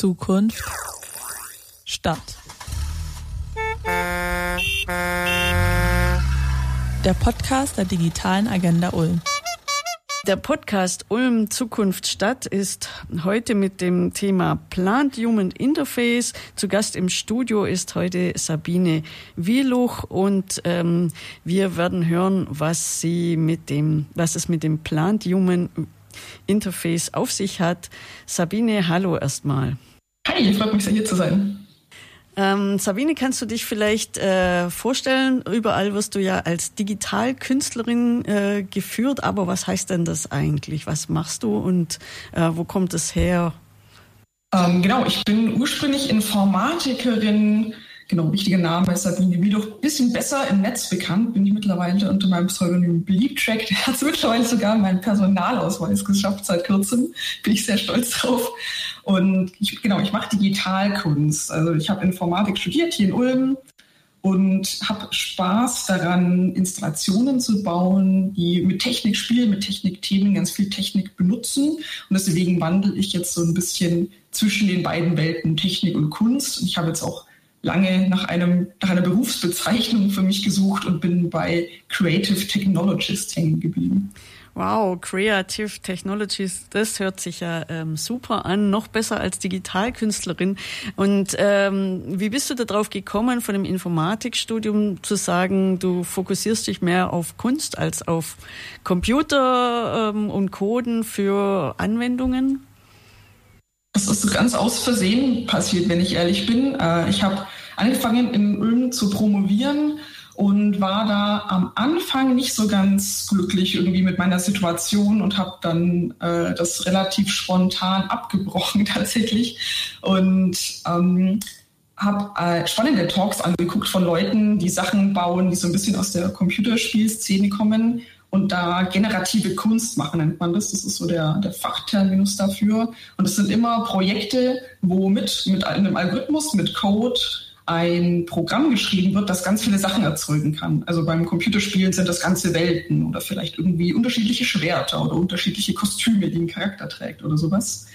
Zukunft Stadt. Der Podcast der digitalen Agenda Ulm. Der Podcast Ulm Zukunft Stadt ist heute mit dem Thema Plant Human Interface. Zu Gast im Studio ist heute Sabine Wieluch und ähm, wir werden hören, was sie mit dem, was es mit dem Plant Human Interface auf sich hat. Sabine, hallo erstmal. Hi, freut mich sehr hier zu sein. Ähm, Sabine, kannst du dich vielleicht äh, vorstellen? Überall wirst du ja als Digitalkünstlerin äh, geführt, aber was heißt denn das eigentlich? Was machst du und äh, wo kommt es her? Ähm, genau, ich bin ursprünglich Informatikerin. Genau, wichtiger Name ist Sabine Wiedoch. Bisschen besser im Netz bekannt bin ich mittlerweile unter meinem Pseudonym Bleeptrack. Der hat mittlerweile sogar meinen Personalausweis geschafft seit kurzem. Bin ich sehr stolz drauf. Und ich, genau, ich mache Digitalkunst. Also ich habe Informatik studiert hier in Ulm und habe Spaß daran, Installationen zu bauen, die mit Technik spielen, mit Technikthemen ganz viel Technik benutzen. Und deswegen wandle ich jetzt so ein bisschen zwischen den beiden Welten Technik und Kunst. Und ich habe jetzt auch lange nach, einem, nach einer Berufsbezeichnung für mich gesucht und bin bei Creative Technologist hängen geblieben. Wow, Creative Technologies, das hört sich ja ähm, super an, noch besser als Digitalkünstlerin. Und ähm, wie bist du darauf gekommen, von dem Informatikstudium zu sagen, du fokussierst dich mehr auf Kunst als auf Computer ähm, und Coden für Anwendungen? Das ist ganz aus Versehen passiert, wenn ich ehrlich bin. Äh, ich habe angefangen in Ulm zu promovieren und war da am Anfang nicht so ganz glücklich irgendwie mit meiner Situation und habe dann äh, das relativ spontan abgebrochen tatsächlich und ähm, habe äh, spannende Talks angeguckt von Leuten, die Sachen bauen, die so ein bisschen aus der Computerspielszene kommen und da generative Kunst machen, nennt man das. Das ist so der, der Fachterminus dafür. Und es sind immer Projekte, wo mit, mit einem Algorithmus, mit Code, ein Programm geschrieben wird, das ganz viele Sachen erzeugen kann. Also beim Computerspielen sind das ganze Welten oder vielleicht irgendwie unterschiedliche Schwerter oder unterschiedliche Kostüme, die ein Charakter trägt oder sowas.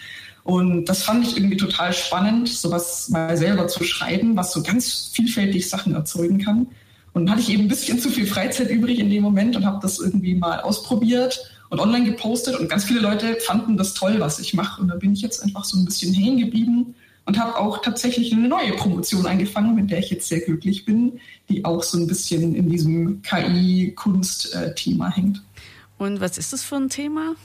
Und das fand ich irgendwie total spannend, sowas mal selber zu schreiben, was so ganz vielfältig Sachen erzeugen kann. Und dann hatte ich eben ein bisschen zu viel Freizeit übrig in dem Moment und habe das irgendwie mal ausprobiert und online gepostet. Und ganz viele Leute fanden das toll, was ich mache. Und da bin ich jetzt einfach so ein bisschen hängen geblieben und habe auch tatsächlich eine neue Promotion angefangen, mit der ich jetzt sehr glücklich bin, die auch so ein bisschen in diesem KI-Kunst-Thema hängt. Und was ist das für ein Thema?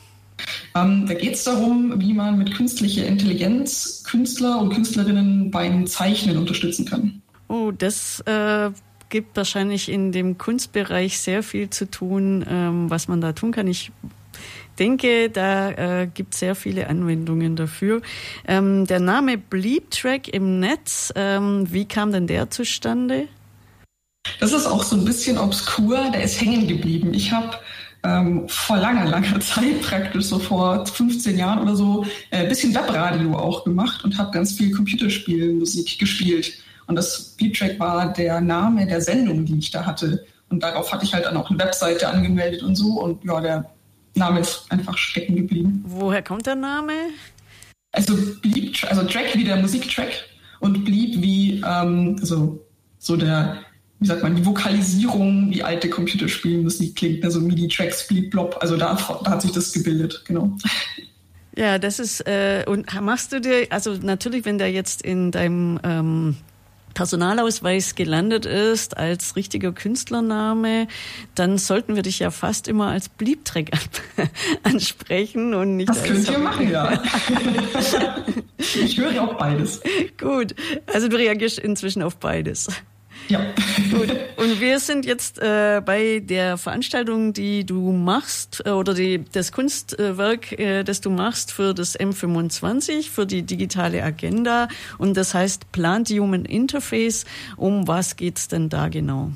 Ähm, da geht es darum, wie man mit künstlicher Intelligenz Künstler und Künstlerinnen beim Zeichnen unterstützen kann. Oh, das äh, gibt wahrscheinlich in dem Kunstbereich sehr viel zu tun, ähm, was man da tun kann. Ich denke, da äh, gibt es sehr viele Anwendungen dafür. Ähm, der Name Bleep-Track im Netz, ähm, wie kam denn der zustande? Das ist auch so ein bisschen obskur, der ist hängen geblieben. Ich habe ähm, vor langer, langer Zeit, praktisch so vor 15 Jahren oder so, ein äh, bisschen Webradio auch gemacht und habe ganz viel Computerspielmusik gespielt. Und das Beattrack war der Name der Sendung, die ich da hatte. Und darauf hatte ich halt dann auch eine Webseite angemeldet und so. Und ja, der Name ist einfach stecken geblieben. Woher kommt der Name? Also blieb, also Track wie der Musiktrack und blieb wie ähm, also so der, wie sagt man, die Vokalisierung, wie alte Computerspielmusik klingt, also MIDI-Tracks, blieb blob, also da, da hat sich das gebildet, genau. Ja, das ist, äh, und machst du dir, also natürlich, wenn der jetzt in deinem ähm, Personalausweis gelandet ist als richtiger Künstlername, dann sollten wir dich ja fast immer als Bliebtreck ansprechen und nicht das als. Das könnt ihr machen, ja. ich höre auch beides. Gut, also du reagierst inzwischen auf beides. Ja. Gut. Und wir sind jetzt äh, bei der Veranstaltung, die du machst, äh, oder die, das Kunstwerk, äh, das du machst für das M25, für die digitale Agenda. Und das heißt Plant Human Interface. Um was geht's denn da genau?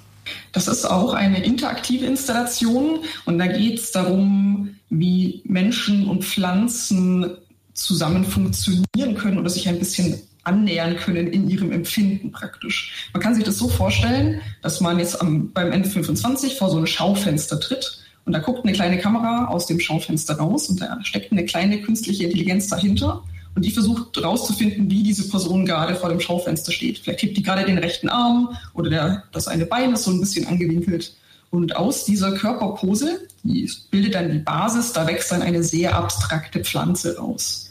Das ist auch eine interaktive Installation und da geht es darum, wie Menschen und Pflanzen zusammen funktionieren können oder sich ein bisschen annähern können in ihrem Empfinden praktisch. Man kann sich das so vorstellen, dass man jetzt am, beim N25 vor so ein Schaufenster tritt und da guckt eine kleine Kamera aus dem Schaufenster raus und da steckt eine kleine künstliche Intelligenz dahinter Und die versucht herauszufinden, wie diese Person gerade vor dem Schaufenster steht. Vielleicht hebt die gerade den rechten Arm oder der, das eine Bein ist so ein bisschen angewinkelt. Und aus dieser Körperpose, die bildet dann die Basis, da wächst dann eine sehr abstrakte Pflanze raus.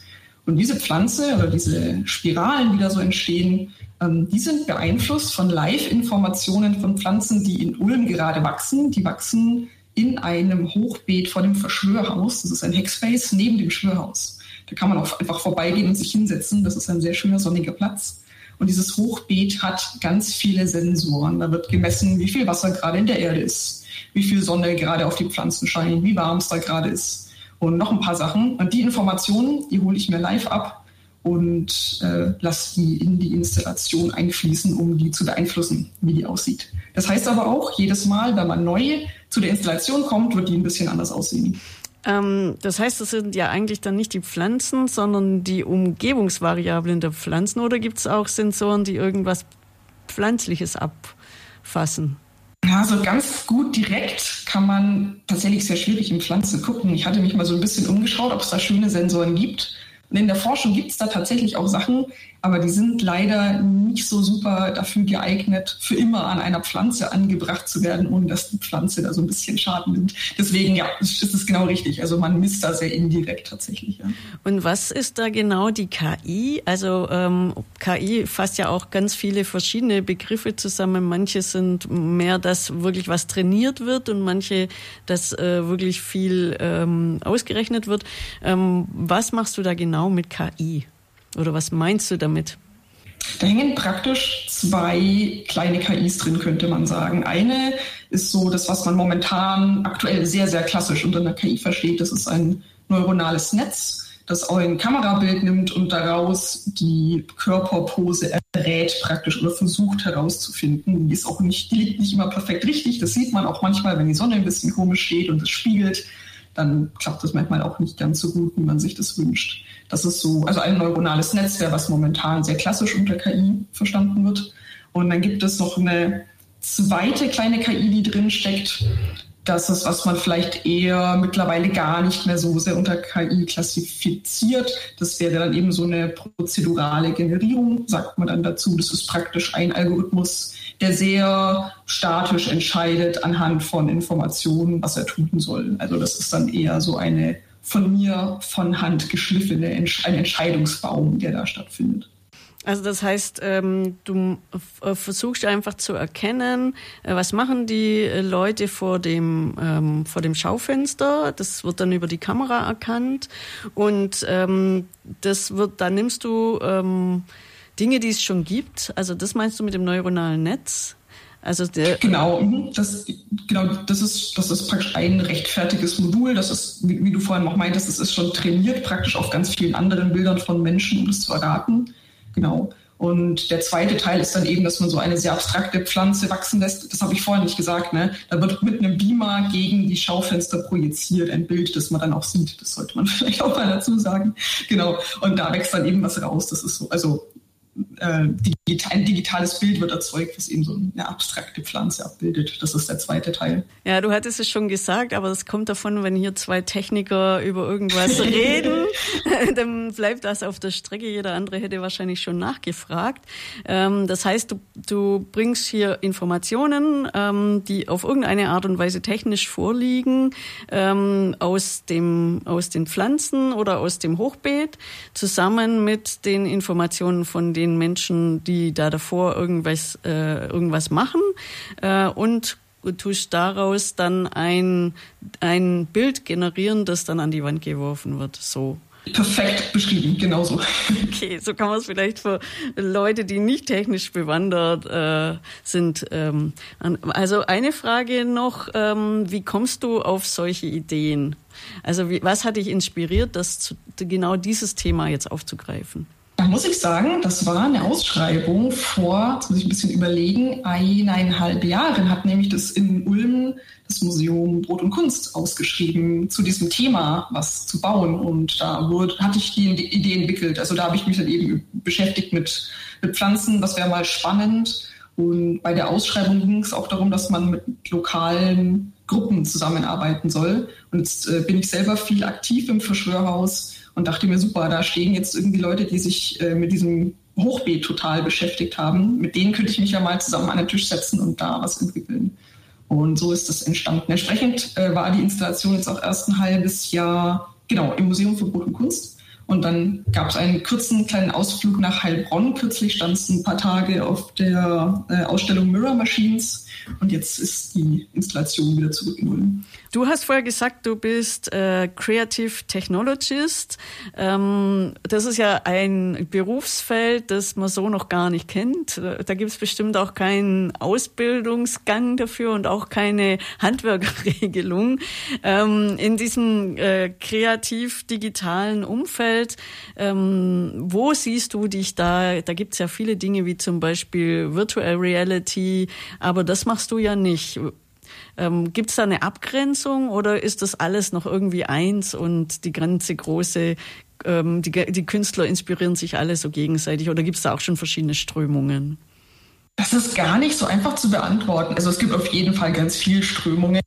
Und diese Pflanze oder diese Spiralen, die da so entstehen, ähm, die sind beeinflusst von Live-Informationen von Pflanzen, die in Ulm gerade wachsen. Die wachsen in einem Hochbeet vor dem Verschwörhaus. Das ist ein Hackspace neben dem Schwörhaus. Da kann man auch einfach vorbeigehen und sich hinsetzen. Das ist ein sehr schöner sonniger Platz. Und dieses Hochbeet hat ganz viele Sensoren. Da wird gemessen, wie viel Wasser gerade in der Erde ist, wie viel Sonne gerade auf die Pflanzen scheint, wie warm es da gerade ist und noch ein paar Sachen. Und die Informationen, die hole ich mir live ab und äh, lasse die in die Installation einfließen, um die zu beeinflussen, wie die aussieht. Das heißt aber auch, jedes Mal, wenn man neu zu der Installation kommt, wird die ein bisschen anders aussehen. Ähm, das heißt, das sind ja eigentlich dann nicht die Pflanzen, sondern die Umgebungsvariablen der Pflanzen oder gibt es auch Sensoren, die irgendwas Pflanzliches abfassen? Ja, so ganz gut direkt kann man tatsächlich sehr schwierig in Pflanzen gucken. Ich hatte mich mal so ein bisschen umgeschaut, ob es da schöne Sensoren gibt. Und in der Forschung gibt es da tatsächlich auch Sachen, aber die sind leider nicht so super dafür geeignet, für immer an einer Pflanze angebracht zu werden, ohne dass die Pflanze da so ein bisschen Schaden nimmt. Deswegen, ja, ist es genau richtig. Also man misst da sehr indirekt tatsächlich. Ja. Und was ist da genau die KI? Also ähm, KI fasst ja auch ganz viele verschiedene Begriffe zusammen. Manche sind mehr, dass wirklich was trainiert wird und manche, dass äh, wirklich viel ähm, ausgerechnet wird. Ähm, was machst du da genau mit KI? Oder was meinst du damit? Da hängen praktisch zwei kleine KIs drin, könnte man sagen. Eine ist so das, was man momentan aktuell sehr, sehr klassisch unter einer KI versteht. Das ist ein neuronales Netz, das ein Kamerabild nimmt und daraus die Körperpose errät praktisch oder versucht herauszufinden. Die ist auch nicht, die liegt nicht immer perfekt richtig. Das sieht man auch manchmal, wenn die Sonne ein bisschen komisch steht und es spiegelt dann klappt das manchmal auch nicht ganz so gut, wie man sich das wünscht. Das ist so, also ein neuronales Netzwerk, was momentan sehr klassisch unter KI verstanden wird. Und dann gibt es noch eine zweite kleine KI, die drin steckt. Das ist, was man vielleicht eher mittlerweile gar nicht mehr so sehr unter KI klassifiziert. Das wäre dann eben so eine prozedurale Generierung, sagt man dann dazu. Das ist praktisch ein Algorithmus, der sehr statisch entscheidet anhand von Informationen, was er tun soll. Also das ist dann eher so eine von mir von Hand geschliffene ein Entscheidungsbaum, der da stattfindet. Also das heißt, ähm, du äh, versuchst einfach zu erkennen, äh, was machen die Leute vor dem ähm, vor dem Schaufenster. Das wird dann über die Kamera erkannt und ähm, das wird dann nimmst du Dinge, die es schon gibt. Also das meinst du mit dem neuronalen Netz? Also der genau, mhm. das, genau, das ist, das ist praktisch ein rechtfertiges Modul. Das ist, wie, wie du vorhin auch meintest, das ist schon trainiert praktisch auf ganz vielen anderen Bildern von Menschen, um das zu erraten. Genau. Und der zweite Teil ist dann eben, dass man so eine sehr abstrakte Pflanze wachsen lässt. Das habe ich vorhin nicht gesagt. Ne? Da wird mit einem Beamer gegen die Schaufenster projiziert ein Bild, das man dann auch sieht. Das sollte man vielleicht auch mal dazu sagen. Genau. Und da wächst dann eben was raus. Das ist so, also äh, ein digitales Bild wird erzeugt, was eben so eine abstrakte Pflanze abbildet. Das ist der zweite Teil. Ja, du hattest es schon gesagt, aber es kommt davon, wenn hier zwei Techniker über irgendwas reden, dann bleibt das auf der Strecke. Jeder andere hätte wahrscheinlich schon nachgefragt. Ähm, das heißt, du, du bringst hier Informationen, ähm, die auf irgendeine Art und Weise technisch vorliegen, ähm, aus, dem, aus den Pflanzen oder aus dem Hochbeet, zusammen mit den Informationen von den den Menschen, die da davor irgendwas, äh, irgendwas machen äh, und tust daraus dann ein, ein Bild generieren, das dann an die Wand geworfen wird. So. Perfekt beschrieben, genauso. Okay, so kann man es vielleicht für Leute, die nicht technisch bewandert äh, sind. Ähm, also eine Frage noch, ähm, wie kommst du auf solche Ideen? Also wie, was hat dich inspiriert, das zu, genau dieses Thema jetzt aufzugreifen? Da muss ich sagen, das war eine Ausschreibung vor, jetzt muss ich ein bisschen überlegen, eineinhalb Jahren hat nämlich das in Ulm das Museum Brot und Kunst ausgeschrieben zu diesem Thema, was zu bauen. Und da wurde, hatte ich die Idee entwickelt. Also da habe ich mich dann eben beschäftigt mit, mit Pflanzen. Das wäre mal spannend. Und bei der Ausschreibung ging es auch darum, dass man mit lokalen Gruppen zusammenarbeiten soll. Und jetzt äh, bin ich selber viel aktiv im Verschwörhaus und dachte mir, super, da stehen jetzt irgendwie Leute, die sich äh, mit diesem Hochbeet total beschäftigt haben. Mit denen könnte ich mich ja mal zusammen an den Tisch setzen und da was entwickeln. Und so ist das entstanden. Entsprechend äh, war die Installation jetzt auch erst ein halbes Jahr genau im Museum für Brot und Kunst. Und dann gab es einen kurzen kleinen Ausflug nach Heilbronn. Kürzlich stand es ein paar Tage auf der äh, Ausstellung Mirror Machines und jetzt ist die Installation wieder zurück in Ulm. Du hast vorher gesagt, du bist äh, Creative Technologist. Ähm, das ist ja ein Berufsfeld, das man so noch gar nicht kennt. Da gibt es bestimmt auch keinen Ausbildungsgang dafür und auch keine Handwerkerregelung. Ähm, in diesem äh, kreativ-digitalen Umfeld, ähm, wo siehst du dich da? Da gibt es ja viele Dinge wie zum Beispiel Virtual Reality, aber das machst du ja nicht. Ähm, Gibt es da eine Abgrenzung oder ist das alles noch irgendwie eins und die ganze große, ähm, die, die Künstler inspirieren sich alle so gegenseitig oder gibt es da auch schon verschiedene Strömungen? Das ist gar nicht so einfach zu beantworten. Also es gibt auf jeden Fall ganz viele Strömungen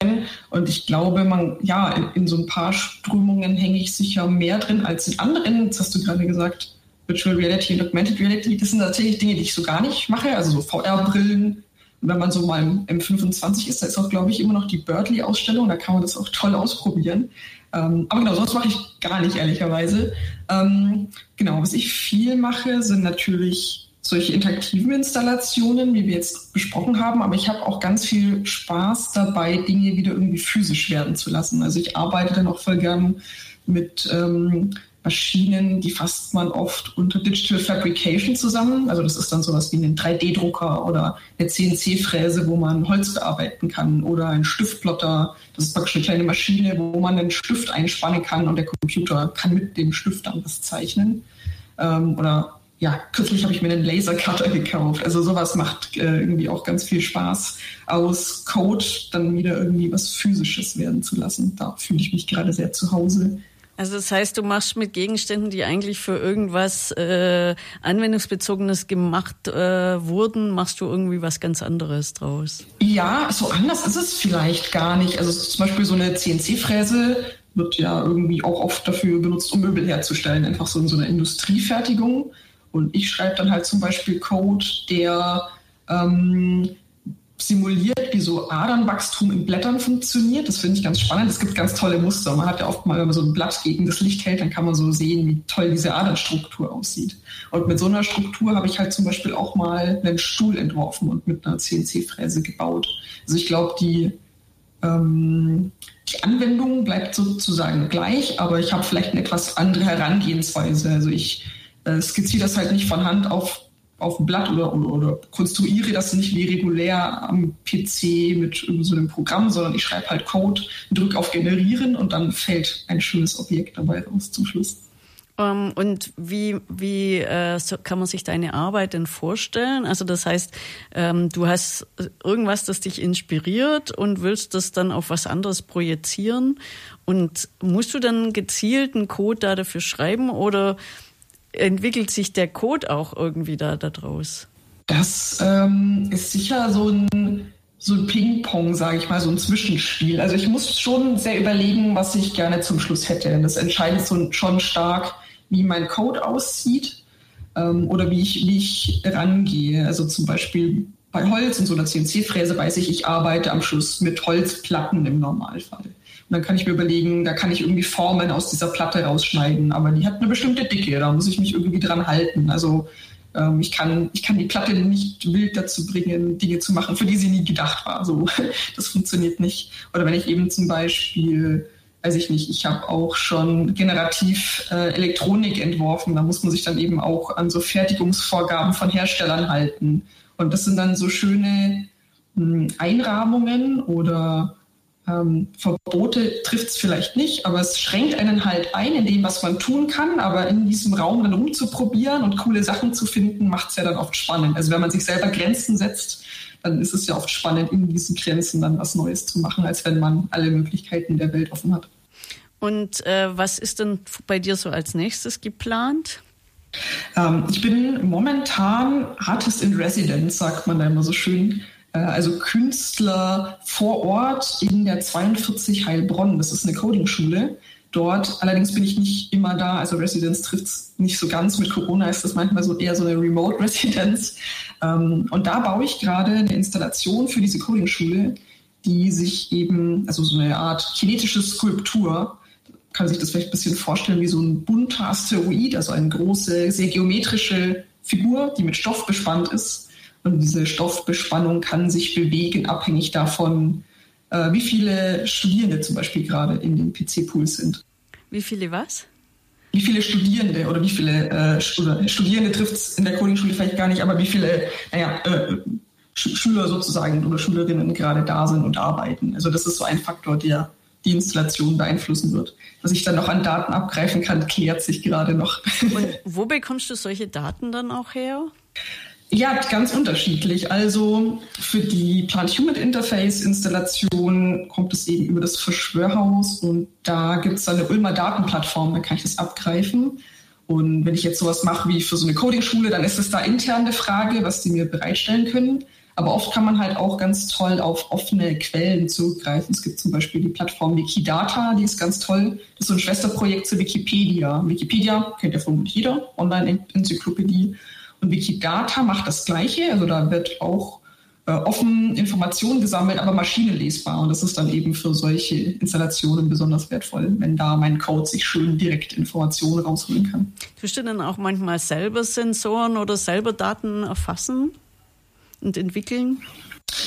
und ich glaube, man, ja, in, in, so ein paar Strömungen hänge ich sicher mehr drin als in anderen. Jetzt hast du gerade gesagt, Virtual Reality und Augmented Reality, das sind tatsächlich Dinge, die ich so gar nicht mache. Also so VR-Brillen, wenn man so mal im, im 25 ist, da ist auch, glaube ich, immer noch die Birdly-Ausstellung, da kann man das auch toll ausprobieren. Ähm, aber genau, sonst mache ich gar nicht, ehrlicherweise. Ähm, genau, was ich viel mache, sind natürlich solche interaktiven Installationen, wie wir jetzt besprochen haben, aber ich habe auch ganz viel Spaß dabei, Dinge wieder irgendwie physisch werden zu lassen. Also ich arbeite dann auch voll gern mit ähm, Maschinen, die fasst man oft unter Digital Fabrication zusammen. Also das ist dann sowas wie ein 3D-Drucker oder eine CNC-Fräse, wo man Holz bearbeiten kann oder ein Stiftplotter. Das ist praktisch eine kleine Maschine, wo man einen Stift einspannen kann und der Computer kann mit dem Stift dann was zeichnen. Ähm, oder ja, kürzlich habe ich mir einen Lasercutter gekauft. Also sowas macht äh, irgendwie auch ganz viel Spaß, aus Code dann wieder irgendwie was Physisches werden zu lassen. Da fühle ich mich gerade sehr zu Hause. Also das heißt, du machst mit Gegenständen, die eigentlich für irgendwas äh, anwendungsbezogenes gemacht äh, wurden, machst du irgendwie was ganz anderes draus? Ja, so anders ist es vielleicht gar nicht. Also zum Beispiel so eine CNC-Fräse wird ja irgendwie auch oft dafür benutzt, um Möbel herzustellen, einfach so in so einer Industriefertigung. Und ich schreibe dann halt zum Beispiel Code, der ähm, simuliert, wie so Adernwachstum in Blättern funktioniert. Das finde ich ganz spannend. Es gibt ganz tolle Muster. Man hat ja oft mal, wenn man so ein Blatt gegen das Licht hält, dann kann man so sehen, wie toll diese Adernstruktur aussieht. Und mit so einer Struktur habe ich halt zum Beispiel auch mal einen Stuhl entworfen und mit einer CNC-Fräse gebaut. Also ich glaube, die, ähm, die Anwendung bleibt sozusagen gleich, aber ich habe vielleicht eine etwas andere Herangehensweise. Also ich äh, skizziere das halt nicht von Hand auf auf dem Blatt oder, oder, oder, konstruiere das nicht wie regulär am PC mit so einem Programm, sondern ich schreibe halt Code, drücke auf Generieren und dann fällt ein schönes Objekt dabei raus zum Schluss. Um, ähm, und wie, wie äh, so kann man sich deine Arbeit denn vorstellen? Also das heißt, ähm, du hast irgendwas, das dich inspiriert und willst das dann auf was anderes projizieren. Und musst du dann gezielten Code da dafür schreiben oder entwickelt sich der Code auch irgendwie da daraus? Das ähm, ist sicher so ein, so ein Ping-Pong, sage ich mal, so ein Zwischenspiel. Also ich muss schon sehr überlegen, was ich gerne zum Schluss hätte. Das entscheidet so schon stark, wie mein Code aussieht ähm, oder wie ich, wie ich rangehe. Also zum Beispiel bei Holz und so einer CNC-Fräse weiß ich, ich arbeite am Schluss mit Holzplatten im Normalfall. Und dann kann ich mir überlegen, da kann ich irgendwie Formen aus dieser Platte rausschneiden, aber die hat eine bestimmte Dicke, da muss ich mich irgendwie dran halten. Also ähm, ich, kann, ich kann die Platte nicht wild dazu bringen, Dinge zu machen, für die sie nie gedacht war. So, das funktioniert nicht. Oder wenn ich eben zum Beispiel weiß ich nicht, ich habe auch schon generativ äh, Elektronik entworfen. Da muss man sich dann eben auch an so Fertigungsvorgaben von Herstellern halten. Und das sind dann so schöne mh, hm, Einrahmungen oder ähm, Verbote trifft es vielleicht nicht, aber es schränkt einen halt ein in dem, was man tun kann. Aber in diesem Raum dann rumzuprobieren und coole Sachen zu finden, macht es ja dann oft spannend. Also wenn man sich selber Grenzen setzt, dann ist es ja oft spannend, in diesen Grenzen dann was Neues zu machen, als wenn man alle Möglichkeiten der Welt offen hat. Und äh, was ist denn bei dir so als nächstes geplant? Ähm, ich bin momentan Artist in Residence, sagt man da immer so schön. Äh, also Künstler vor Ort in der 42 Heilbronn. Das ist eine Coding-Schule. dort. Allerdings bin ich nicht immer da. Also Residenz trifft es nicht so ganz. Mit Corona ist das manchmal so eher so eine Remote-Residenz. Ähm, und da baue ich gerade eine Installation für diese Coding-Schule, die sich eben, also so eine Art kinetische Skulptur, kann sich das vielleicht ein bisschen vorstellen wie so ein bunter Asteroid, also eine große, sehr geometrische Figur, die mit Stoff bespannt ist. Und diese Stoffbespannung kann sich bewegen, abhängig davon, äh, wie viele Studierende zum Beispiel gerade in den PC-Pools sind. Wie viele was? Wie viele Studierende oder wie viele äh, Studierende trifft es in der Coding-Schule vielleicht gar nicht, aber wie viele naja, äh, Schüler sozusagen oder Schülerinnen gerade da sind und arbeiten. Also das ist so ein Faktor, der die Installation beeinflussen wird. Was ich dann noch an Daten abgreifen kann, klärt sich gerade noch. Und wo bekommst du solche Daten dann auch her? Ja, ganz unterschiedlich. Also für die Plant Human Interface Installation kommt es eben über das Verschwörhaus und da gibt es eine Ulmer Datenplattform, da kann ich das abgreifen. Und wenn ich jetzt sowas mache wie für so eine Coding-Schule, dann ist es da intern eine Frage, was die mir bereitstellen können. Aber oft kann man halt auch ganz toll auf offene Quellen zugreifen. Es gibt zum Beispiel die Plattform Wikidata, die ist ganz toll. Das ist so ein Schwesterprojekt zu Wikipedia. Wikipedia kennt ja vermutlich jeder, Online-Enzyklopädie. Und Wikidata macht das Gleiche. Also da wird auch äh, offen Informationen gesammelt, aber maschinenlesbar. Und das ist dann eben für solche Installationen besonders wertvoll, wenn da mein Code sich schön direkt Informationen rausholen kann. Tust du dann auch manchmal selber Sensoren oder selber Daten erfassen und entwickeln?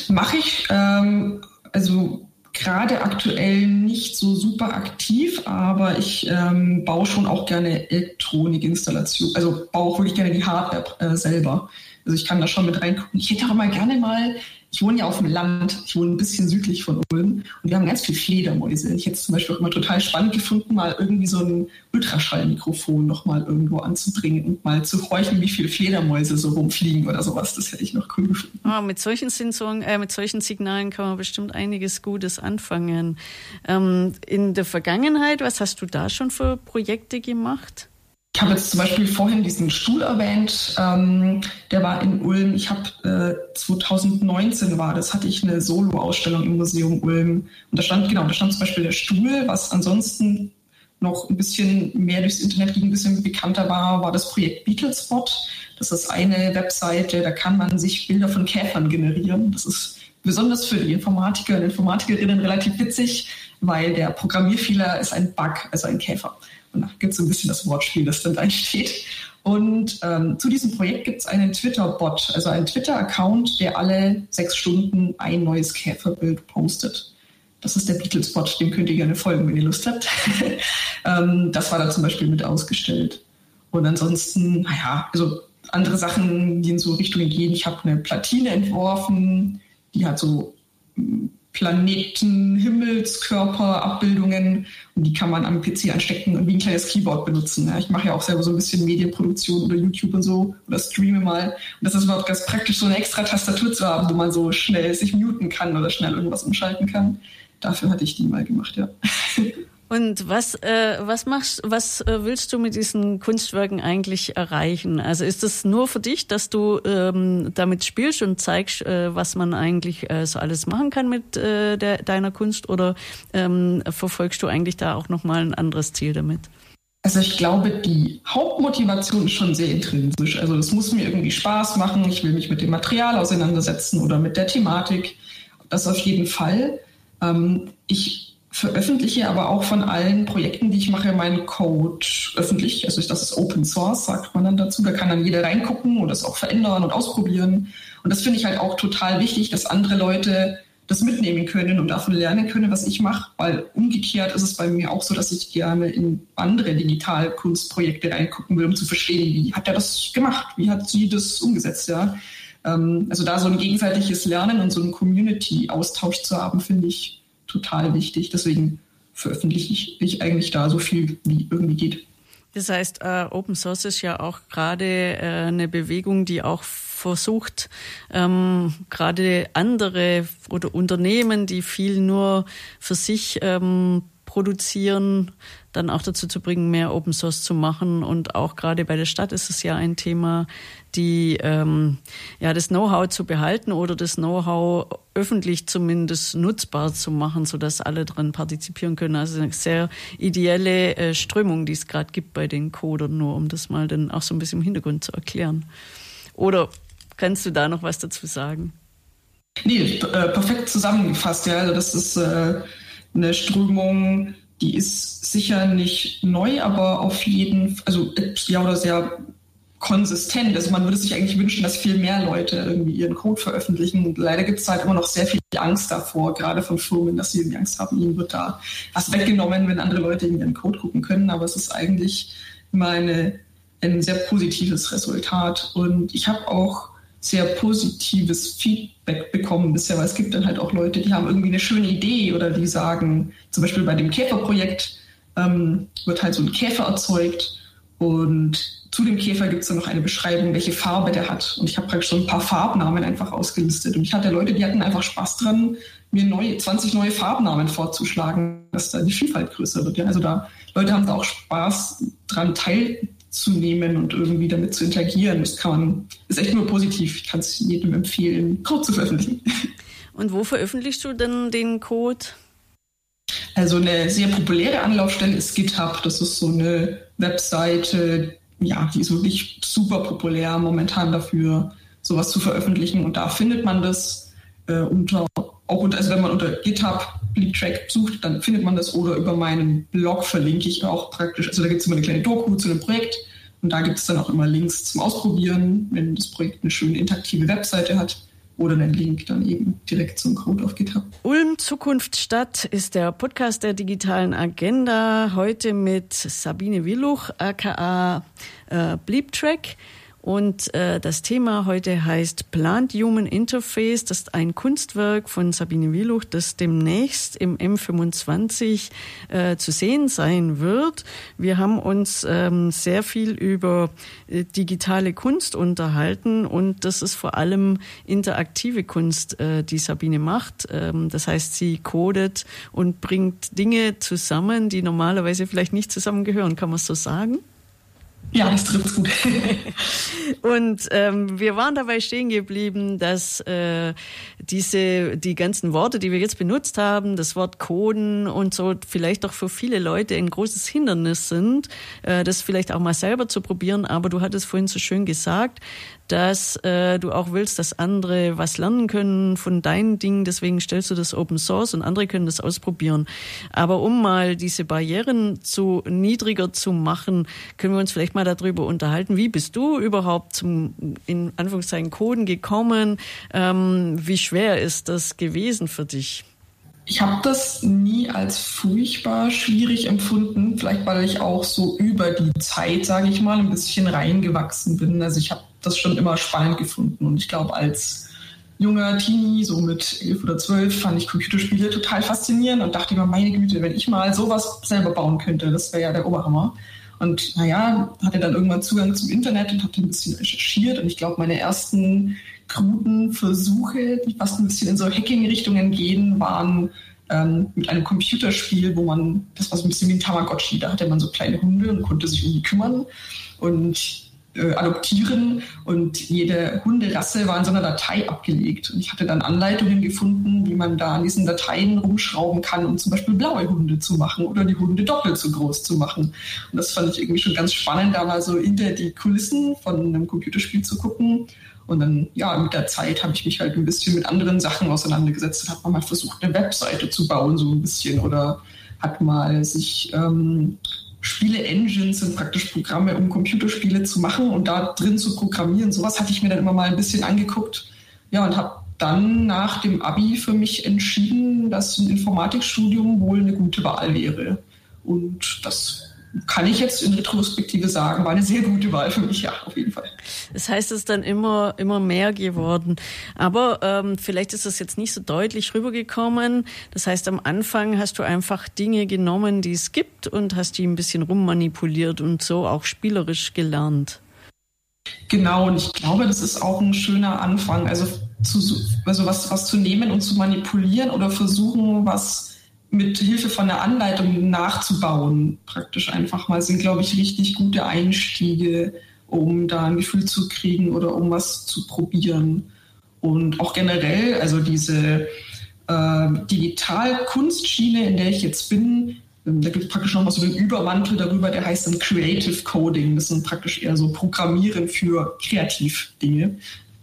Mache ich. Ähm, also gerade aktuell nicht so super aktiv, aber ich ähm, baue schon auch gerne Elektronikinstallation, also baue auch wirklich gerne die Hardware äh, selber. Also ich kann da schon mit reingucken. Ich hätte auch mal gerne mal ich wohne ja auf dem Land, ich wohne ein bisschen südlich von Ulm und wir haben ganz viel Fledermäuse. Ich hätte es zum Beispiel auch immer total spannend gefunden, mal irgendwie so ein Ultraschallmikrofon nochmal irgendwo anzubringen und mal zu horchen, wie viele Fledermäuse so rumfliegen oder sowas. Das hätte ich noch cool gefunden. Oh, mit solchen Sensoren, äh, mit solchen Signalen kann man bestimmt einiges Gutes anfangen. Ähm, in der Vergangenheit, was hast du da schon für Projekte gemacht? Ich habe jetzt zum Beispiel vorhin diesen Stuhl erwähnt, ähm, der war in Ulm. Ich habe äh, 2019 war das, hatte ich eine Solo-Ausstellung im Museum Ulm. Und da stand, genau, da stand zum Beispiel der Stuhl, was ansonsten noch ein bisschen mehr durchs Internet ging, ein bisschen bekannter war, war das Projekt Beetlespot. Das ist eine Webseite, da kann man sich Bilder von Käfern generieren. Das ist besonders für die Informatiker und Informatikerinnen relativ witzig, weil der Programmierfehler ist ein Bug, also ein Käfer. Und da gibt es so ein bisschen das Wortspiel, das dann entsteht. Und ähm, zu diesem Projekt gibt es einen Twitter-Bot, also einen Twitter-Account, der alle sechs Stunden ein neues Käferbild postet. Das ist der Beatles-Bot, dem könnt ihr gerne folgen, wenn ihr Lust habt. ähm, das war da zum Beispiel mit ausgestellt. Und ansonsten, naja, also andere Sachen, die in so Richtungen gehen. Ich habe eine Platine entworfen, die hat so Planeten, Himmelskörper, Abbildungen und die kann man am PC anstecken und wie ein kleines Keyboard benutzen. Ja, ich mache ja auch selber so ein bisschen Medienproduktion oder YouTube und so oder streame mal. Und das ist überhaupt ganz praktisch, so eine extra Tastatur zu haben, wo man so schnell sich muten kann oder schnell irgendwas umschalten kann. Dafür hatte ich die mal gemacht, ja. Und was, äh, was machst, was äh, willst du mit diesen Kunstwerken eigentlich erreichen? Also ist es nur für dich, dass du ähm, damit spielst und zeigst, äh, was man eigentlich äh, so alles machen kann mit äh, der, deiner Kunst, oder ähm, verfolgst du eigentlich da auch noch mal ein anderes Ziel damit? Also ich glaube, die Hauptmotivation ist schon sehr intrinsisch. Also es muss mir irgendwie Spaß machen. Ich will mich mit dem Material auseinandersetzen oder mit der Thematik. Das auf jeden Fall. Ähm, ich veröffentliche aber auch von allen Projekten, die ich mache, meinen Code öffentlich. Also das ist Open Source, sagt man dann dazu. Da kann dann jeder reingucken und das auch verändern und ausprobieren. Und das finde ich halt auch total wichtig, dass andere Leute das mitnehmen können und davon lernen können, was ich mache. Weil umgekehrt ist es bei mir auch so, dass ich gerne in andere Digitalkunstprojekte reingucken will, um zu verstehen, wie hat er das gemacht? Wie hat sie das umgesetzt? Ja? Ähm, also da so ein gegenseitiges Lernen und so einen Community-Austausch zu haben, finde ich total wichtig. Deswegen veröffentliche ich, ich eigentlich da so viel, wie irgendwie geht. Das heißt, äh, Open Source ist ja auch gerade äh, eine Bewegung, die auch versucht, ähm, gerade andere oder Unternehmen, die viel nur für sich ähm, produzieren, dann auch dazu zu bringen, mehr Open Source zu machen. Und auch gerade bei der Stadt ist es ja ein Thema, die ähm, ja das Know-how zu behalten oder das Know-how öffentlich zumindest nutzbar zu machen, so dass alle dran partizipieren können. Also eine sehr ideelle äh, Strömung, die es gerade gibt bei den Codern, nur um das mal dann auch so ein bisschen im Hintergrund zu erklären. Oder kannst du da noch was dazu sagen? Nee, äh, perfekt zusammengefasst. Ja, also das ist äh, eine Strömung, die ist sicher nicht neu, aber auf jeden, also ja oder sehr konsistent. Also man würde sich eigentlich wünschen, dass viel mehr Leute irgendwie ihren Code veröffentlichen. Und leider gibt es halt immer noch sehr viel Angst davor, gerade von Firmen, dass sie Angst haben, ihnen wird da was weggenommen, wenn andere Leute in ihren Code gucken können. Aber es ist eigentlich immer eine, ein sehr positives Resultat. Und ich habe auch sehr positives Feedback bekommen bisher, weil es gibt dann halt auch Leute, die haben irgendwie eine schöne Idee oder die sagen, zum Beispiel bei dem Käferprojekt ähm, wird halt so ein Käfer erzeugt und zu dem Käfer gibt es dann noch eine Beschreibung, welche Farbe der hat. Und ich habe praktisch so ein paar Farbnamen einfach ausgelistet. Und ich hatte Leute, die hatten einfach Spaß dran, mir neue, 20 neue Farbnamen vorzuschlagen, dass da die Vielfalt größer wird. Ja? Also da Leute haben da auch Spaß dran teilzunehmen und irgendwie damit zu interagieren. Das kann man, ist echt nur positiv. Ich kann es jedem empfehlen, Code zu veröffentlichen. Und wo veröffentlichst du denn den Code? Also eine sehr populäre Anlaufstelle ist GitHub. Das ist so eine Webseite, ja, die ist wirklich super populär momentan dafür, sowas zu veröffentlichen. Und da findet man das äh, unter, auch unter, also wenn man unter GitHub Bleedtrack sucht, dann findet man das oder über meinen Blog verlinke ich auch praktisch. Also da gibt es immer eine kleine Doku zu dem Projekt und da gibt es dann auch immer Links zum Ausprobieren, wenn das Projekt eine schöne interaktive Webseite hat oder einen Link dann eben direkt zum Code auf GitHub. Ulm Zukunft Stadt ist der Podcast der digitalen Agenda. Heute mit Sabine Willuch, aka äh, Bleeptrack. Und äh, das Thema heute heißt Plant Human Interface. Das ist ein Kunstwerk von Sabine Wieluch, das demnächst im M25 äh, zu sehen sein wird. Wir haben uns ähm, sehr viel über äh, digitale Kunst unterhalten und das ist vor allem interaktive Kunst, äh, die Sabine macht. Ähm, das heißt, sie codet und bringt Dinge zusammen, die normalerweise vielleicht nicht zusammengehören. Kann man so sagen? Ja, das trifft gut. und ähm, wir waren dabei stehen geblieben, dass äh, diese die ganzen Worte, die wir jetzt benutzt haben, das Wort Coden und so, vielleicht doch für viele Leute ein großes Hindernis sind, äh, das vielleicht auch mal selber zu probieren. Aber du hattest vorhin so schön gesagt, dass äh, du auch willst, dass andere was lernen können von deinen Dingen. Deswegen stellst du das Open Source und andere können das ausprobieren. Aber um mal diese Barrieren zu niedriger zu machen, können wir uns vielleicht mal darüber unterhalten. Wie bist du überhaupt zum in Anführungszeichen Coden gekommen? Ähm, wie schwer ist das gewesen für dich? Ich habe das nie als furchtbar schwierig empfunden, vielleicht weil ich auch so über die Zeit, sage ich mal, ein bisschen reingewachsen bin. Also ich habe das schon immer spannend gefunden. Und ich glaube, als junger Teenie, so mit elf oder zwölf, fand ich Computerspiele total faszinierend und dachte immer, meine Güte, wenn ich mal sowas selber bauen könnte, das wäre ja der Oberhammer. Und naja, hatte dann irgendwann Zugang zum Internet und hatte ein bisschen recherchiert. Und ich glaube, meine ersten kruden Versuche, die fast ein bisschen in so Hacking-Richtungen gehen, waren ähm, mit einem Computerspiel, wo man, das war so ein bisschen wie ein Tamagotchi, da hatte man so kleine Hunde und konnte sich um die kümmern. Und äh, adoptieren und jede Hunderasse war in so einer Datei abgelegt. Und ich hatte dann Anleitungen gefunden, wie man da an diesen Dateien rumschrauben kann, um zum Beispiel blaue Hunde zu machen oder die Hunde doppelt so groß zu machen. Und das fand ich irgendwie schon ganz spannend, da mal so hinter die Kulissen von einem Computerspiel zu gucken. Und dann, ja, mit der Zeit habe ich mich halt ein bisschen mit anderen Sachen auseinandergesetzt und habe mal versucht, eine Webseite zu bauen, so ein bisschen. Oder hat mal sich ähm, Spiele-Engines sind praktisch Programme, um Computerspiele zu machen und da drin zu programmieren. Sowas hatte ich mir dann immer mal ein bisschen angeguckt. Ja, und habe dann nach dem Abi für mich entschieden, dass ein Informatikstudium wohl eine gute Wahl wäre. Und das kann ich jetzt in Retrospektive sagen, war eine sehr gute Wahl für mich, ja, auf jeden Fall. Das heißt, es ist dann immer, immer mehr geworden. Aber ähm, vielleicht ist das jetzt nicht so deutlich rübergekommen. Das heißt, am Anfang hast du einfach Dinge genommen, die es gibt und hast die ein bisschen rummanipuliert und so auch spielerisch gelernt. Genau, und ich glaube, das ist auch ein schöner Anfang. Also, zu, also was, was zu nehmen und zu manipulieren oder versuchen, was mit Hilfe von der Anleitung nachzubauen, praktisch einfach mal, sind, glaube ich, richtig gute Einstiege, um da ein Gefühl zu kriegen oder um was zu probieren. Und auch generell, also diese äh, Digital-Kunstschiene, in der ich jetzt bin, ähm, da gibt es praktisch nochmal so einen Übermantel darüber, der heißt dann Creative Coding. Das sind praktisch eher so Programmieren für Kreativdinge.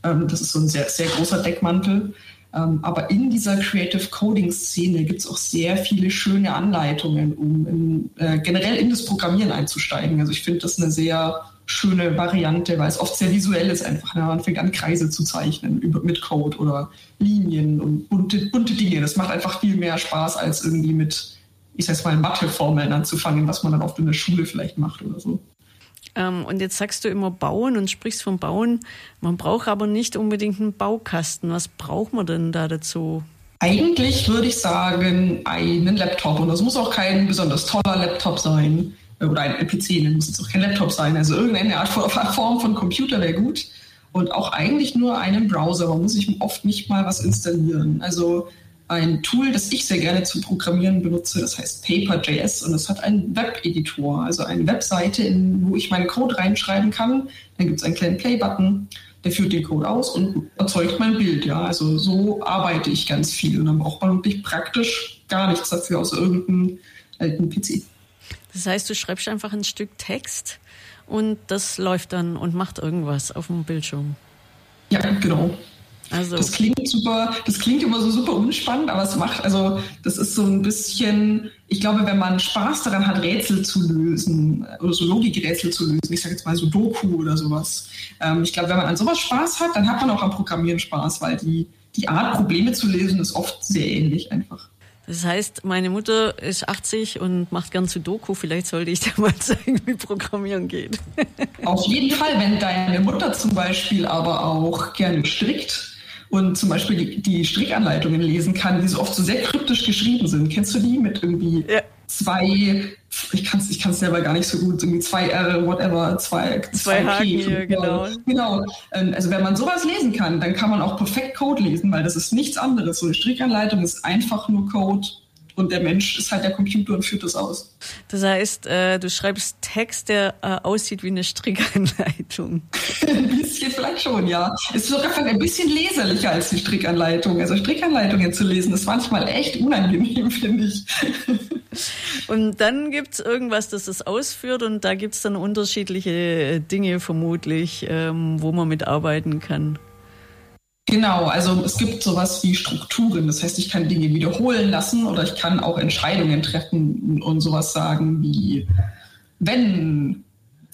Ähm, das ist so ein sehr, sehr großer Deckmantel. Ähm, aber in dieser Creative Coding-Szene gibt es auch sehr viele schöne Anleitungen, um in, äh, generell in das Programmieren einzusteigen. Also ich finde das eine sehr schöne Variante, weil es oft sehr visuell ist einfach. Ne? Man fängt an, Kreise zu zeichnen über, mit Code oder Linien und bunte, bunte Dinge. Das macht einfach viel mehr Spaß, als irgendwie mit, ich sag mal, Matheformeln anzufangen, was man dann oft in der Schule vielleicht macht oder so. Ähm, und jetzt sagst du immer bauen und sprichst vom Bauen. Man braucht aber nicht unbedingt einen Baukasten. Was braucht man denn da dazu? Eigentlich würde ich sagen, einen Laptop. Und das muss auch kein besonders toller Laptop sein. Oder ein PC, das muss jetzt auch kein Laptop sein. Also irgendeine Art von Form von Computer wäre gut. Und auch eigentlich nur einen Browser. Man muss sich oft nicht mal was installieren. Also ein Tool, das ich sehr gerne zum Programmieren benutze, das heißt Paper.js und es hat einen Web-Editor, also eine Webseite, in, wo ich meinen Code reinschreiben kann. Dann gibt es einen kleinen Play-Button, der führt den Code aus und erzeugt mein Bild. Ja, also so arbeite ich ganz viel und dann braucht man wirklich praktisch gar nichts dafür aus irgendeinem alten PC. Das heißt, du schreibst einfach ein Stück Text und das läuft dann und macht irgendwas auf dem Bildschirm. Ja, genau. Also. Das klingt super, das klingt immer so super unspannend, aber es macht, also das ist so ein bisschen, ich glaube, wenn man Spaß daran hat, Rätsel zu lösen oder so Logikrätsel zu lösen, ich sage jetzt mal so Doku oder sowas. Ähm, ich glaube, wenn man an sowas Spaß hat, dann hat man auch am Programmieren Spaß, weil die, die Art, Probleme zu lösen, ist oft sehr ähnlich einfach. Das heißt, meine Mutter ist 80 und macht gern Sudoku. Vielleicht sollte ich dir mal zeigen, wie Programmieren geht. Auf jeden Fall, wenn deine Mutter zum Beispiel aber auch gerne strickt, und zum Beispiel die, die Strickanleitungen lesen kann, die so oft so sehr kryptisch geschrieben sind. Kennst du die mit irgendwie ja. zwei, ich kann es ich kann's selber gar nicht so gut, irgendwie zwei R, whatever, zwei, zwei, zwei Haken P, hier, genau. Genau. Ähm, also wenn man sowas lesen kann, dann kann man auch perfekt Code lesen, weil das ist nichts anderes. So eine Strickanleitung ist einfach nur Code und der Mensch ist halt der Computer und führt das aus. Das heißt, äh, du schreibst Text, der äh, aussieht wie eine Strickanleitung. ein bisschen vielleicht schon, ja. Es ist sogar ein bisschen leserlicher als die Strickanleitung. Also Strickanleitungen zu lesen ist manchmal echt unangenehm, finde ich. und dann gibt es irgendwas, das es ausführt und da gibt es dann unterschiedliche Dinge vermutlich, ähm, wo man mitarbeiten kann. Genau, also es gibt sowas wie Strukturen. Das heißt, ich kann Dinge wiederholen lassen oder ich kann auch Entscheidungen treffen und sowas sagen wie, wenn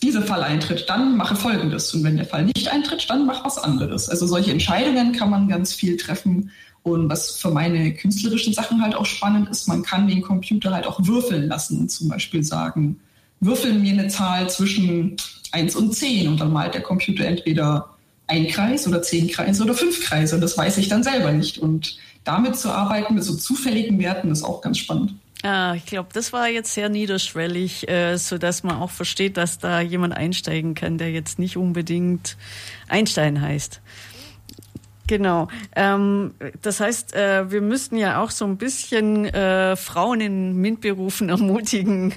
dieser Fall eintritt, dann mache Folgendes. Und wenn der Fall nicht eintritt, dann mach was anderes. Also solche Entscheidungen kann man ganz viel treffen. Und was für meine künstlerischen Sachen halt auch spannend ist, man kann den Computer halt auch würfeln lassen. Zum Beispiel sagen, würfel mir eine Zahl zwischen 1 und 10 und dann malt der Computer entweder ein Kreis oder zehn Kreise oder fünf Kreise. Das weiß ich dann selber nicht. Und damit zu arbeiten mit so zufälligen Werten ist auch ganz spannend. Ah, ich glaube, das war jetzt sehr niederschwellig, äh, so dass man auch versteht, dass da jemand einsteigen kann, der jetzt nicht unbedingt Einstein heißt. Genau. Ähm, das heißt, äh, wir müssten ja auch so ein bisschen äh, Frauen in MINT-Berufen ermutigen,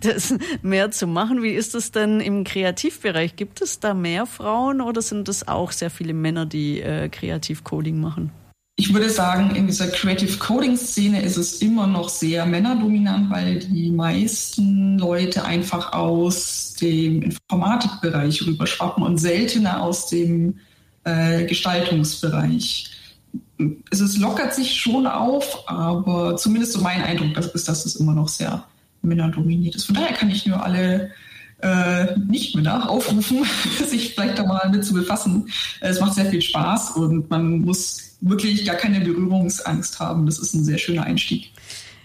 das mehr zu machen. Wie ist das denn im Kreativbereich? Gibt es da mehr Frauen oder sind es auch sehr viele Männer, die äh, Kreativ-Coding machen? Ich würde sagen, in dieser Creative Coding Szene ist es immer noch sehr männerdominant, weil die meisten Leute einfach aus dem Informatikbereich rüberschwappen und seltener aus dem äh, Gestaltungsbereich. Es ist, lockert sich schon auf, aber zumindest so mein Eindruck ist, dass es immer noch sehr männerdominiert ist. Von daher kann ich nur alle äh, Nicht-Männer aufrufen, sich vielleicht da mal mit zu befassen. Es macht sehr viel Spaß und man muss wirklich gar keine Berührungsangst haben. Das ist ein sehr schöner Einstieg.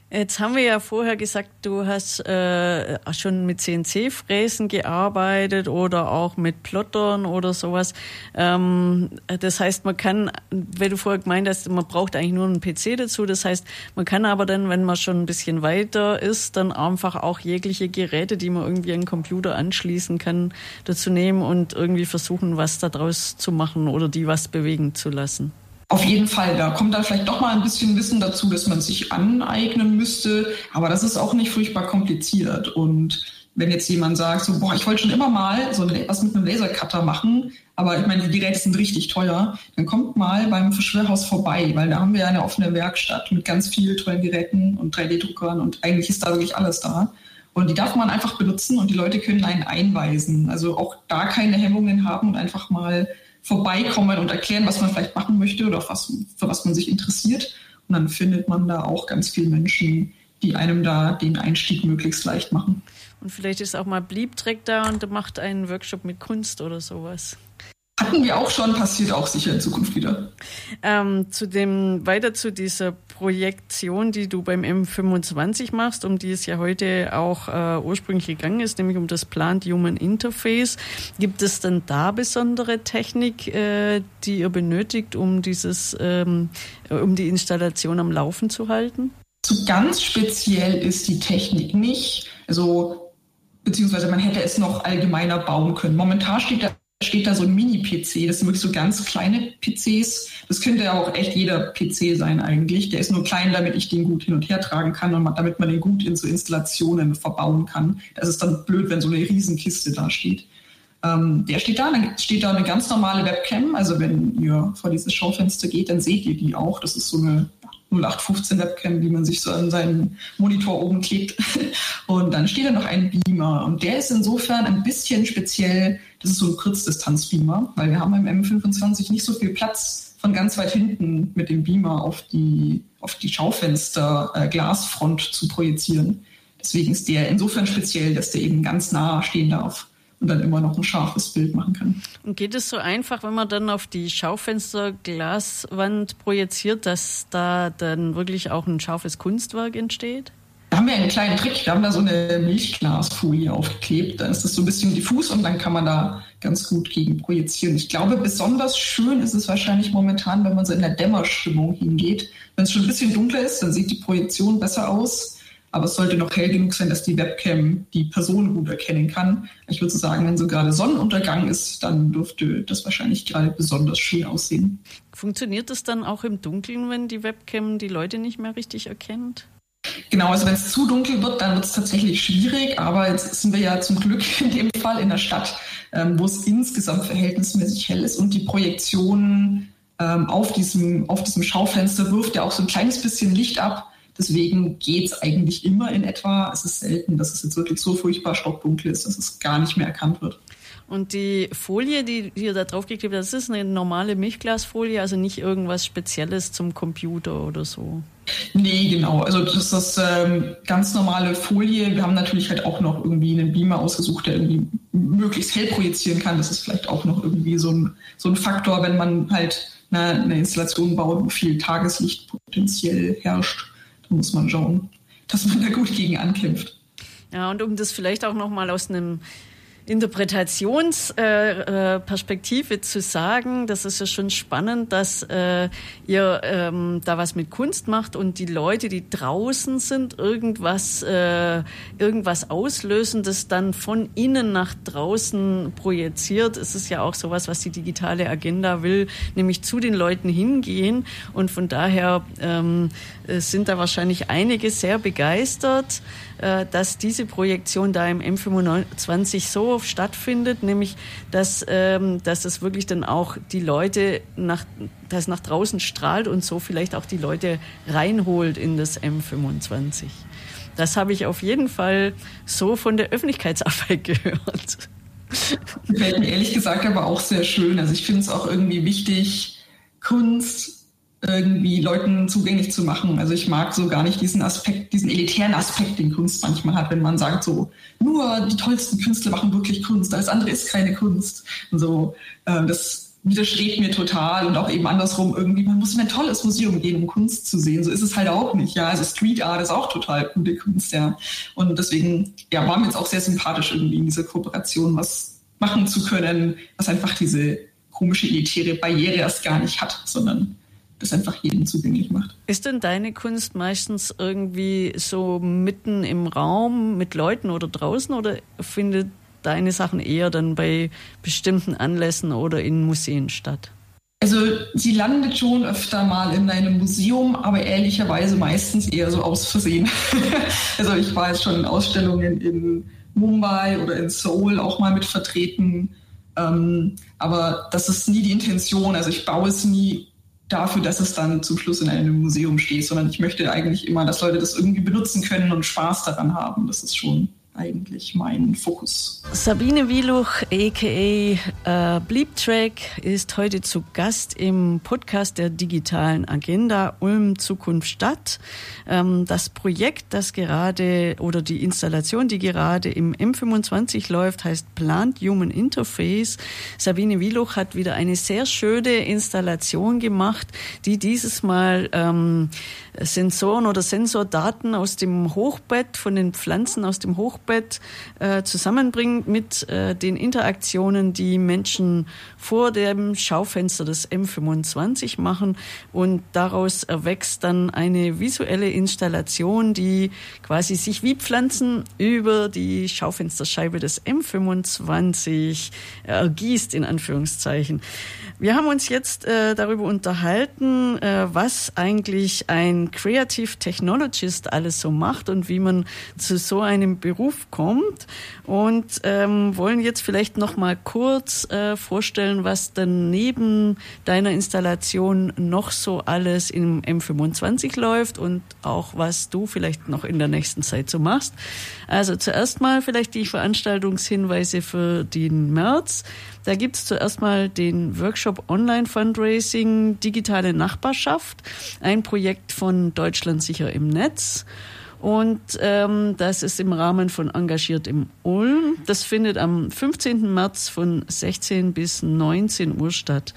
Jetzt haben wir ja vorher gesagt, du hast äh, schon mit CNC-Fräsen gearbeitet oder auch mit Plottern oder sowas. Ähm, das heißt, man kann, wenn du vorher gemeint hast, man braucht eigentlich nur einen PC dazu. Das heißt, man kann aber dann, wenn man schon ein bisschen weiter ist, dann einfach auch jegliche Geräte, die man irgendwie an den Computer anschließen kann, dazu nehmen und irgendwie versuchen, was daraus zu machen oder die was bewegen zu lassen. Auf jeden Fall, da kommt dann vielleicht doch mal ein bisschen Wissen dazu, dass man sich aneignen müsste, aber das ist auch nicht furchtbar kompliziert. Und wenn jetzt jemand sagt, so, boah, ich wollte schon immer mal so was mit einem Lasercutter machen, aber ich meine, die Geräte sind richtig teuer, dann kommt mal beim Verschwörhaus vorbei, weil da haben wir ja eine offene Werkstatt mit ganz vielen tollen Geräten und 3D-Druckern und eigentlich ist da wirklich alles da. Und die darf man einfach benutzen und die Leute können einen einweisen. Also auch da keine Hemmungen haben und einfach mal vorbeikommen und erklären, was man vielleicht machen möchte oder was, für was man sich interessiert. Und dann findet man da auch ganz viele Menschen, die einem da den Einstieg möglichst leicht machen. Und vielleicht ist auch mal Bliebtreck da und macht einen Workshop mit Kunst oder sowas. Hatten wir auch schon, passiert auch sicher in Zukunft wieder. Ähm, zu dem, weiter zu dieser Projektion, die du beim M25 machst, um die es ja heute auch äh, ursprünglich gegangen ist, nämlich um das Plant Human Interface. Gibt es denn da besondere Technik, äh, die ihr benötigt, um dieses, ähm, um die Installation am Laufen zu halten? So ganz speziell ist die Technik nicht. Also beziehungsweise man hätte es noch allgemeiner bauen können. Momentan steht da steht da so ein Mini-PC. Das sind wirklich so ganz kleine PCs. Das könnte ja auch echt jeder PC sein eigentlich. Der ist nur klein, damit ich den gut hin und her tragen kann und damit man den gut in so Installationen verbauen kann. Das ist dann blöd, wenn so eine Riesenkiste da steht. Ähm, der steht da, dann steht da eine ganz normale Webcam. Also wenn ihr vor dieses Schaufenster geht, dann seht ihr die auch. Das ist so eine 0815 Webcam, wie man sich so an seinen Monitor oben klebt. Und dann steht da noch ein Beamer. Und der ist insofern ein bisschen speziell. Das ist so ein Kurzdistanzbeamer, weil wir haben im M25 nicht so viel Platz von ganz weit hinten mit dem Beamer auf die, auf die Schaufenster äh, zu projizieren. Deswegen ist der insofern speziell, dass der eben ganz nah stehen darf und dann immer noch ein scharfes Bild machen kann. Und geht es so einfach, wenn man dann auf die Schaufensterglaswand projiziert, dass da dann wirklich auch ein scharfes Kunstwerk entsteht? Da haben wir einen kleinen Trick. Wir haben da so eine Milchglasfolie aufgeklebt. Dann ist das so ein bisschen diffus und dann kann man da ganz gut gegen projizieren. Ich glaube, besonders schön ist es wahrscheinlich momentan, wenn man so in der Dämmerstimmung hingeht. Wenn es schon ein bisschen dunkler ist, dann sieht die Projektion besser aus. Aber es sollte noch hell genug sein, dass die Webcam die Person gut erkennen kann. Ich würde sagen, wenn so gerade Sonnenuntergang ist, dann dürfte das wahrscheinlich gerade besonders schön aussehen. Funktioniert das dann auch im Dunkeln, wenn die Webcam die Leute nicht mehr richtig erkennt? Genau, also wenn es zu dunkel wird, dann wird es tatsächlich schwierig. Aber jetzt sind wir ja zum Glück in dem Fall in der Stadt, ähm, wo es insgesamt verhältnismäßig hell ist und die Projektion ähm, auf, diesem, auf diesem Schaufenster wirft ja auch so ein kleines bisschen Licht ab. Deswegen geht es eigentlich immer in etwa. Es ist selten, dass es jetzt wirklich so furchtbar stockdunkel ist, dass es gar nicht mehr erkannt wird. Und die Folie, die ihr da draufgeklebt habt, das ist eine normale Milchglasfolie, also nicht irgendwas Spezielles zum Computer oder so. Nee, genau. Also das ist ähm, ganz normale Folie. Wir haben natürlich halt auch noch irgendwie einen Beamer ausgesucht, der irgendwie möglichst hell projizieren kann. Das ist vielleicht auch noch irgendwie so ein, so ein Faktor, wenn man halt eine, eine Installation baut, wo viel Tageslicht potenziell herrscht da muss man schauen, dass man da gut gegen ankämpft. Ja, und um das vielleicht auch nochmal aus einem Interpretationsperspektive äh, äh, zu sagen, das ist ja schon spannend, dass äh, ihr ähm, da was mit Kunst macht und die Leute, die draußen sind, irgendwas, äh, irgendwas auslösen, das dann von innen nach draußen projiziert. Es ist ja auch sowas, was die digitale Agenda will, nämlich zu den Leuten hingehen. Und von daher ähm, sind da wahrscheinlich einige sehr begeistert. Äh, dass diese Projektion da im M25 so stattfindet, nämlich dass, ähm, dass es wirklich dann auch die Leute nach, das nach draußen strahlt und so vielleicht auch die Leute reinholt in das M25. Das habe ich auf jeden Fall so von der Öffentlichkeitsarbeit gehört. Mir ehrlich gesagt aber auch sehr schön. Also ich finde es auch irgendwie wichtig, Kunst irgendwie Leuten zugänglich zu machen. Also ich mag so gar nicht diesen Aspekt, diesen elitären Aspekt, den Kunst manchmal hat, wenn man sagt so, nur die tollsten Künstler machen wirklich Kunst, alles andere ist keine Kunst. Und so, äh, das widerstrebt mir total und auch eben andersrum irgendwie, man muss in ein tolles Museum gehen, um Kunst zu sehen. So ist es halt auch nicht, ja. Also Street Art ist auch total gute Kunst, ja. Und deswegen, ja, war mir jetzt auch sehr sympathisch irgendwie in dieser Kooperation was machen zu können, was einfach diese komische elitäre Barriere erst gar nicht hat, sondern das einfach jedem zugänglich macht. Ist denn deine Kunst meistens irgendwie so mitten im Raum mit Leuten oder draußen oder findet deine Sachen eher dann bei bestimmten Anlässen oder in Museen statt? Also sie landet schon öfter mal in einem Museum, aber ehrlicherweise meistens eher so aus Versehen. also ich war jetzt schon in Ausstellungen in Mumbai oder in Seoul auch mal mit vertreten. Ähm, aber das ist nie die Intention. Also ich baue es nie dafür, dass es dann zum Schluss in einem Museum steht, sondern ich möchte eigentlich immer, dass Leute das irgendwie benutzen können und Spaß daran haben. Das ist schon eigentlich mein Fokus. Sabine Wieluch, a.k.a. Äh, Bleeptrack, ist heute zu Gast im Podcast der digitalen Agenda Ulm Zukunft Stadt. Ähm, das Projekt, das gerade oder die Installation, die gerade im M25 läuft, heißt Plant Human Interface. Sabine Wieluch hat wieder eine sehr schöne Installation gemacht, die dieses Mal ähm, Sensoren oder Sensordaten aus dem Hochbett, von den Pflanzen aus dem Hochbett äh, zusammenbringt mit äh, den Interaktionen, die Menschen vor dem Schaufenster des M25 machen. Und daraus erwächst dann eine visuelle Installation, die quasi sich wie Pflanzen über die Schaufensterscheibe des M25 ergießt, in Anführungszeichen. Wir haben uns jetzt äh, darüber unterhalten, äh, was eigentlich ein Creative Technologist alles so macht und wie man zu so einem Beruf kommt und ähm, wollen jetzt vielleicht noch mal kurz äh, vorstellen, was dann neben deiner Installation noch so alles im M25 läuft und auch was du vielleicht noch in der nächsten Zeit so machst. Also zuerst mal vielleicht die Veranstaltungshinweise für den März. Da gibt es zuerst mal den Workshop Online Fundraising Digitale Nachbarschaft, ein Projekt von Deutschland sicher im Netz. Und ähm, das ist im Rahmen von Engagiert im Ulm. Das findet am 15. März von 16 bis 19 Uhr statt.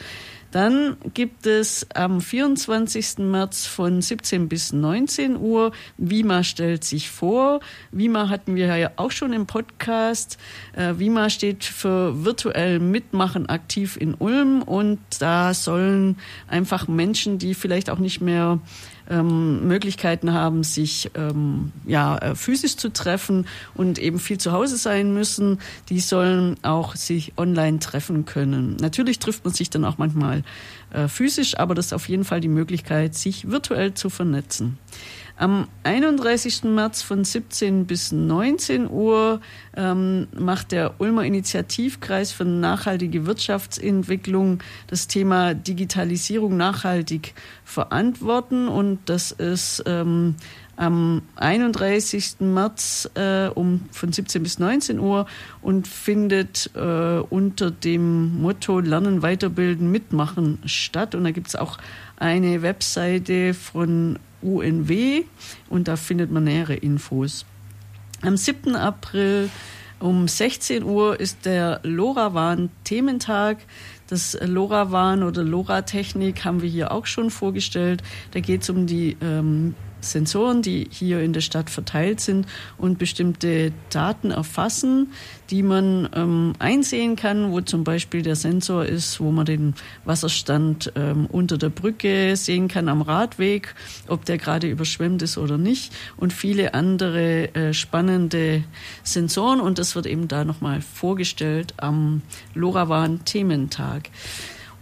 Dann gibt es am 24. März von 17 bis 19 Uhr Vima stellt sich vor. Vima hatten wir ja auch schon im Podcast. Äh, Vima steht für virtuell mitmachen aktiv in Ulm und da sollen einfach Menschen, die vielleicht auch nicht mehr ähm, Möglichkeiten haben, sich ähm, ja, äh, physisch zu treffen und eben viel zu Hause sein müssen, die sollen auch sich online treffen können. Natürlich trifft man sich dann auch manchmal äh, physisch, aber das ist auf jeden Fall die Möglichkeit, sich virtuell zu vernetzen. Am 31. März von 17 bis 19 Uhr ähm, macht der Ulmer Initiativkreis für nachhaltige Wirtschaftsentwicklung das Thema Digitalisierung nachhaltig verantworten. Und das ist ähm, am 31. März äh, um von 17 bis 19 Uhr und findet äh, unter dem Motto Lernen, Weiterbilden, Mitmachen statt. Und da gibt es auch eine Webseite von UNW und da findet man nähere Infos. Am 7. April um 16 Uhr ist der LoRaWAN Thementag. Das LoRaWAN oder LoRa-Technik haben wir hier auch schon vorgestellt. Da geht es um die ähm, Sensoren, die hier in der Stadt verteilt sind und bestimmte Daten erfassen, die man ähm, einsehen kann, wo zum Beispiel der Sensor ist, wo man den Wasserstand ähm, unter der Brücke sehen kann am Radweg, ob der gerade überschwemmt ist oder nicht und viele andere äh, spannende Sensoren und das wird eben da nochmal vorgestellt am LoRaWAN Thementag.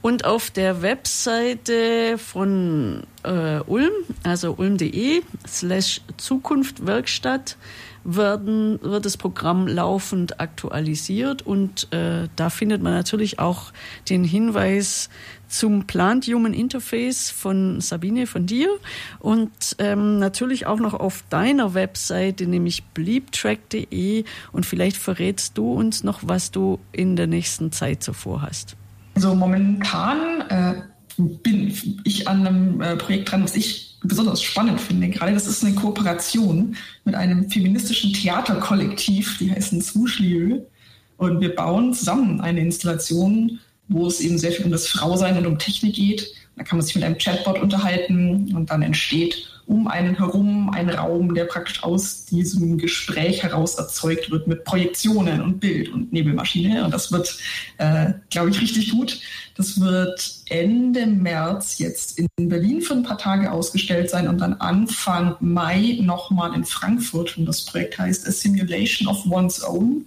Und auf der Webseite von äh, Ulm, also ulm.de slash Zukunftwerkstatt, werden, wird das Programm laufend aktualisiert. Und äh, da findet man natürlich auch den Hinweis zum Plant Human Interface von Sabine, von dir. Und ähm, natürlich auch noch auf deiner Webseite, nämlich bleeptrack.de und vielleicht verrätst du uns noch, was du in der nächsten Zeit so vorhast. Also momentan äh, bin ich an einem äh, Projekt dran, was ich besonders spannend finde. Gerade das ist eine Kooperation mit einem feministischen Theaterkollektiv, die heißen Swooshlieu. Und wir bauen zusammen eine Installation, wo es eben sehr viel um das Frausein und um Technik geht. Da kann man sich mit einem Chatbot unterhalten und dann entsteht um einen herum ein Raum, der praktisch aus diesem Gespräch heraus erzeugt wird mit Projektionen und Bild und Nebelmaschine. Und das wird, äh, glaube ich, richtig gut. Das wird Ende März jetzt in Berlin für ein paar Tage ausgestellt sein und dann Anfang Mai nochmal in Frankfurt. Und das Projekt heißt A Simulation of One's Own.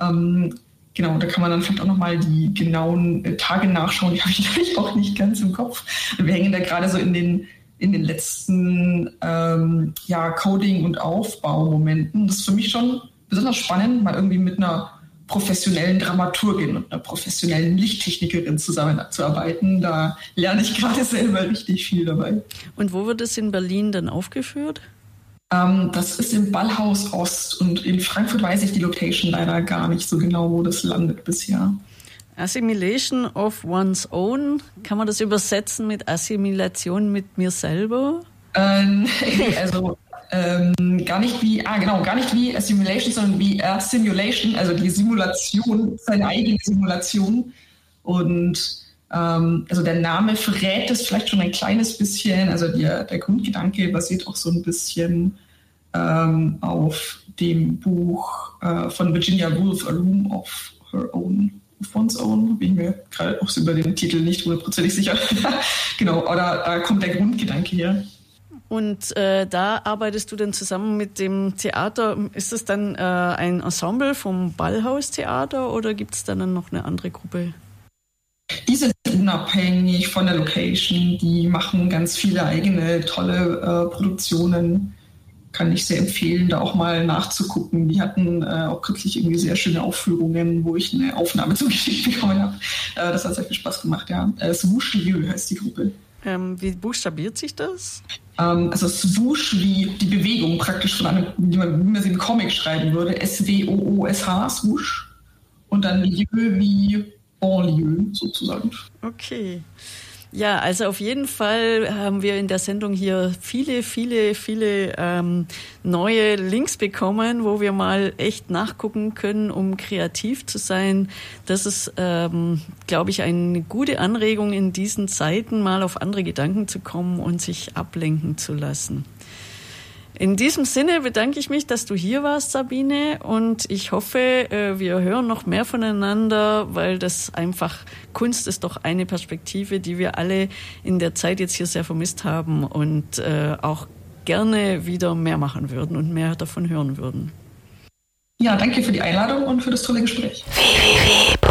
Ähm, genau, da kann man dann vielleicht auch nochmal die genauen äh, Tage nachschauen. Die habe ich natürlich auch nicht ganz im Kopf. Wir hängen da gerade so in den, in den letzten ähm, ja, Coding- und Aufbaumomenten. Das ist für mich schon besonders spannend, mal irgendwie mit einer professionellen Dramaturgin und einer professionellen Lichttechnikerin zusammenzuarbeiten. Da lerne ich gerade selber richtig viel dabei. Und wo wird es in Berlin dann aufgeführt? Ähm, das ist im Ballhaus Ost und in Frankfurt weiß ich die Location leider gar nicht so genau, wo das landet bisher. Assimilation of one's own, kann man das übersetzen mit Assimilation mit mir selber? Ähm, also ähm, gar nicht wie, ah genau, gar nicht wie Assimilation, sondern wie Assimilation, also die Simulation, seine eigene Simulation. Und ähm, also der Name verrät es vielleicht schon ein kleines bisschen. Also der, der Grundgedanke basiert auch so ein bisschen ähm, auf dem Buch äh, von Virginia Woolf, A Room of Her Own, One's Own. Bin ich mir gerade auch über den Titel nicht hundertprozentig sicher. genau, oder da kommt der Grundgedanke her. Und äh, da arbeitest du dann zusammen mit dem Theater. Ist das dann äh, ein Ensemble vom Ballhaustheater oder gibt es dann noch eine andere Gruppe? Die sind unabhängig von der Location. Die machen ganz viele eigene tolle äh, Produktionen. Kann ich sehr empfehlen, da auch mal nachzugucken. Die hatten äh, auch kürzlich irgendwie sehr schöne Aufführungen, wo ich eine Aufnahme zugeschickt bekommen habe. Äh, das hat sehr viel Spaß gemacht, ja. Äh, Swoosh heißt die Gruppe. Ähm, wie buchstabiert sich das? Ähm, also Swoosh wie die Bewegung praktisch von einem, wie man, wie man sie im Comic schreiben würde. S-W-O-O-S-H, Swoosh. Und dann Lieu wie Banlieue sozusagen. Okay. Ja, also auf jeden Fall haben wir in der Sendung hier viele, viele, viele ähm, neue Links bekommen, wo wir mal echt nachgucken können, um kreativ zu sein. Das ist, ähm, glaube ich, eine gute Anregung in diesen Zeiten, mal auf andere Gedanken zu kommen und sich ablenken zu lassen. In diesem Sinne bedanke ich mich, dass du hier warst, Sabine, und ich hoffe, äh, wir hören noch mehr voneinander, weil das einfach Kunst ist doch eine Perspektive, die wir alle in der Zeit jetzt hier sehr vermisst haben und äh, auch gerne wieder mehr machen würden und mehr davon hören würden. Ja, danke für die Einladung und für das tolle Gespräch. www.freefm.de